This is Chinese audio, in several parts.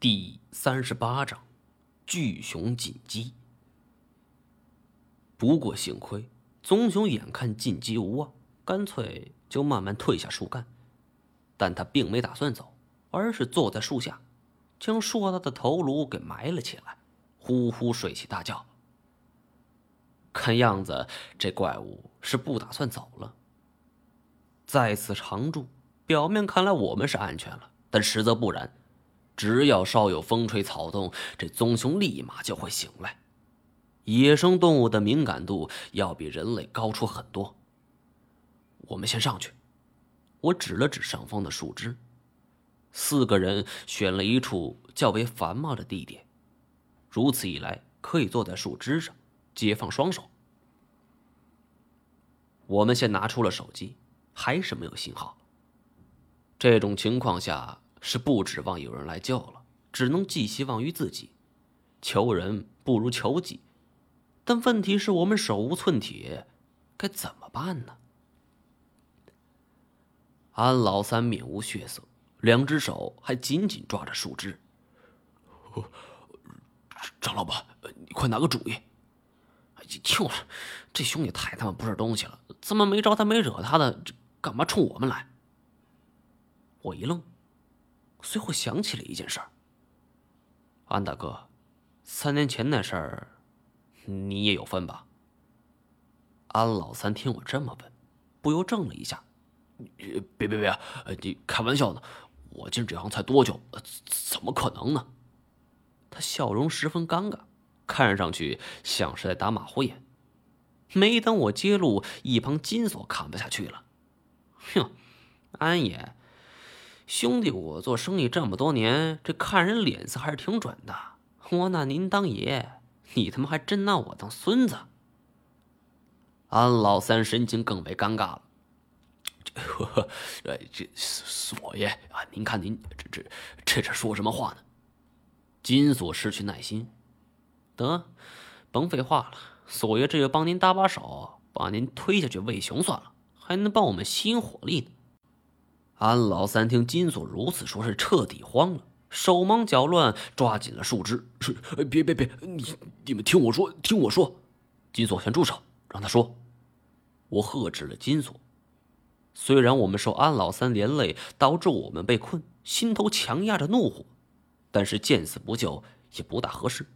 第三十八章，巨熊进击。不过幸亏棕熊眼看进击无望，干脆就慢慢退下树干。但他并没打算走，而是坐在树下，将硕大的头颅给埋了起来，呼呼睡起大觉。看样子，这怪物是不打算走了。在此常住，表面看来我们是安全了，但实则不然。只要稍有风吹草动，这棕熊立马就会醒来。野生动物的敏感度要比人类高出很多。我们先上去。我指了指上方的树枝。四个人选了一处较为繁茂的地点，如此一来，可以坐在树枝上，解放双手。我们先拿出了手机，还是没有信号。这种情况下。是不指望有人来救了，只能寄希望于自己。求人不如求己，但问题是我们手无寸铁，该怎么办呢？安老三面无血色，两只手还紧紧抓着树枝。张老板，你快拿个主意！就是，这兄弟太他妈不是东西了，怎么没招他没惹他的，干嘛冲我们来？我一愣。随后想起了一件事儿。安大哥，三年前那事儿，你也有份吧？安老三听我这么问，不由怔了一下。别别别，你开玩笑呢？我进这行才多久，怎么可能呢？他笑容十分尴尬，看上去像是在打马虎眼。没等我揭露，一旁金锁看不下去了。哼，安爷。兄弟，我做生意这么多年，这看人脸色还是挺准的。我拿您当爷，你他妈还真拿我当孙子。安老三神情更为尴尬了。这这锁爷啊，您看您这这这这说什么话呢？金锁失去耐心，得，甭废话了。锁爷这就帮您搭把手，把您推下去喂熊算了，还能帮我们吸引火力呢。安老三听金锁如此说，是彻底慌了，手忙脚乱，抓紧了树枝。是，别别别，你你们听我说，听我说。金锁先住手，让他说。我喝止了金锁。虽然我们受安老三连累，导致我们被困，心头强压着怒火，但是见死不救也不大合适。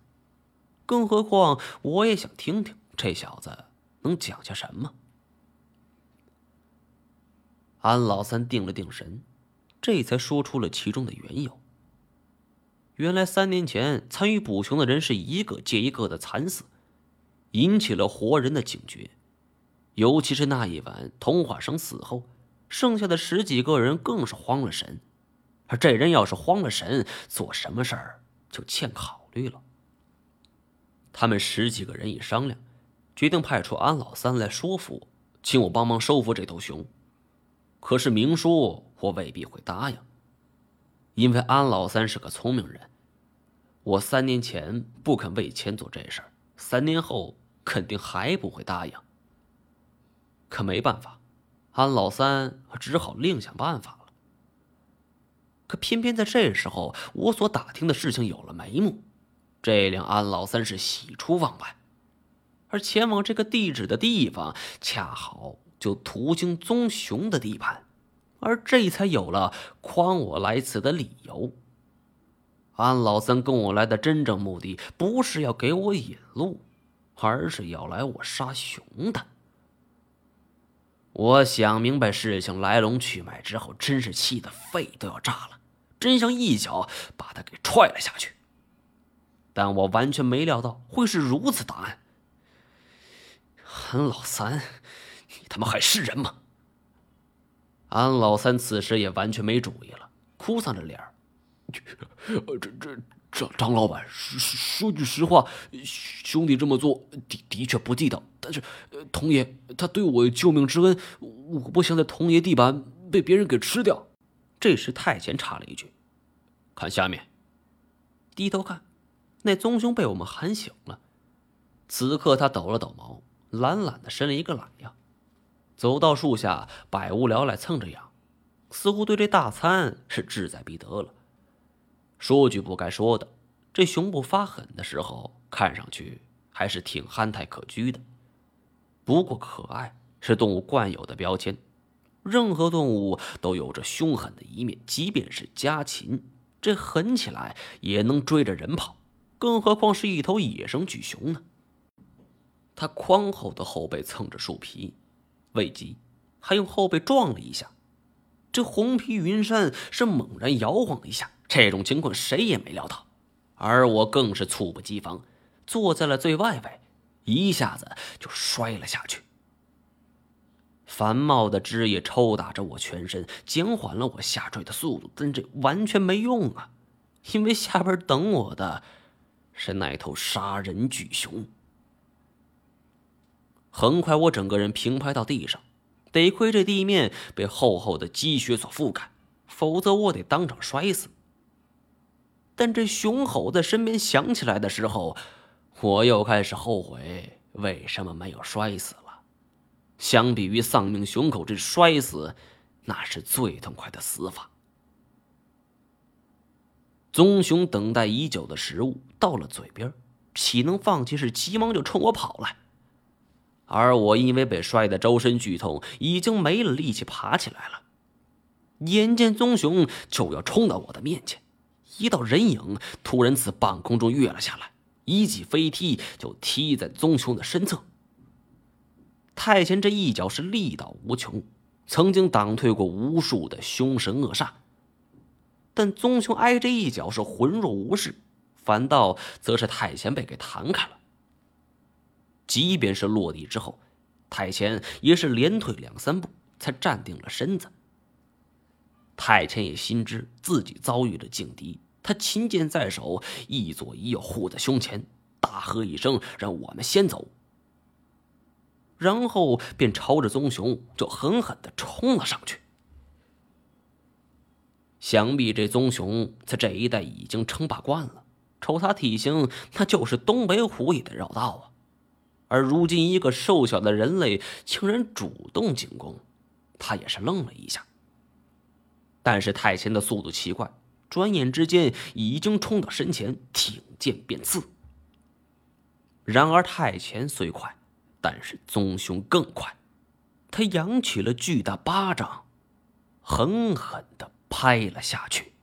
更何况，我也想听听这小子能讲些什么。安老三定了定神，这才说出了其中的缘由。原来三年前参与捕熊的人是一个接一个的惨死，引起了活人的警觉。尤其是那一晚，童话生死后，剩下的十几个人更是慌了神。而这人要是慌了神，做什么事儿就欠考虑了。他们十几个人一商量，决定派出安老三来说服我，请我帮忙收服这头熊。可是明叔，我未必会答应，因为安老三是个聪明人。我三年前不肯为钱做这事儿，三年后肯定还不会答应。可没办法，安老三只好另想办法了。可偏偏在这时候，我所打听的事情有了眉目，这令安老三是喜出望外，而前往这个地址的地方恰好。就途经棕熊的地盘，而这才有了诓我来此的理由。安老三跟我来的真正目的，不是要给我引路，而是要来我杀熊的。我想明白事情来龙去脉之后，真是气得肺都要炸了，真想一脚把他给踹了下去。但我完全没料到会是如此答案。安老三。你他妈还是人吗？安老三此时也完全没主意了，哭丧着脸儿。这这张张老板，说说句实话，兄弟这么做的的确不地道。但是，童爷他对我救命之恩，我不想在童爷地板被别人给吃掉。这时太监插了一句：“看下面。”低头看，那棕熊被我们喊醒了。此刻他抖了抖毛，懒懒的伸了一个懒腰。走到树下，百无聊赖蹭着痒，似乎对这大餐是志在必得了。说句不该说的，这熊不发狠的时候，看上去还是挺憨态可掬的。不过可爱是动物惯有的标签，任何动物都有着凶狠的一面，即便是家禽，这狠起来也能追着人跑，更何况是一头野生巨熊呢？它宽厚的后背蹭着树皮，未及，还用后背撞了一下。这红皮云山是猛然摇晃了一下，这种情况谁也没料到，而我更是猝不及防，坐在了最外围。一下子就摔了下去，繁茂的枝叶抽打着我全身，减缓了我下坠的速度，但这完全没用啊！因为下边等我的是那头杀人巨熊。很快，我整个人平拍到地上，得亏这地面被厚厚的积雪所覆盖，否则我得当场摔死。但这熊吼在身边响起来的时候，我又开始后悔为什么没有摔死了。相比于丧命熊口，这摔死那是最痛快的死法。棕熊等待已久的食物到了嘴边，岂能放弃？是急忙就冲我跑来。而我因为被摔得周身剧痛，已经没了力气爬起来了。眼见棕熊就要冲到我的面前，一道人影突然自半空中跃了下来。一记飞踢就踢在棕熊的身侧。太前这一脚是力道无穷，曾经挡退过无数的凶神恶煞。但棕熊挨这一脚是浑若无事，反倒则是太前被给弹开了。即便是落地之后，太前也是连退两三步才站定了身子。太前也心知自己遭遇了劲敌。他琴剑在手，一左一右护在胸前，大喝一声：“让我们先走。”然后便朝着棕熊就狠狠的冲了上去。想必这棕熊在这一带已经称霸惯了，瞅他体型，那就是东北虎也得绕道啊。而如今一个瘦小的人类竟然主动进攻，他也是愣了一下。但是太前的速度奇快。转眼之间，已经冲到身前，挺剑便刺。然而太前虽快，但是棕熊更快，他扬起了巨大巴掌，狠狠的拍了下去。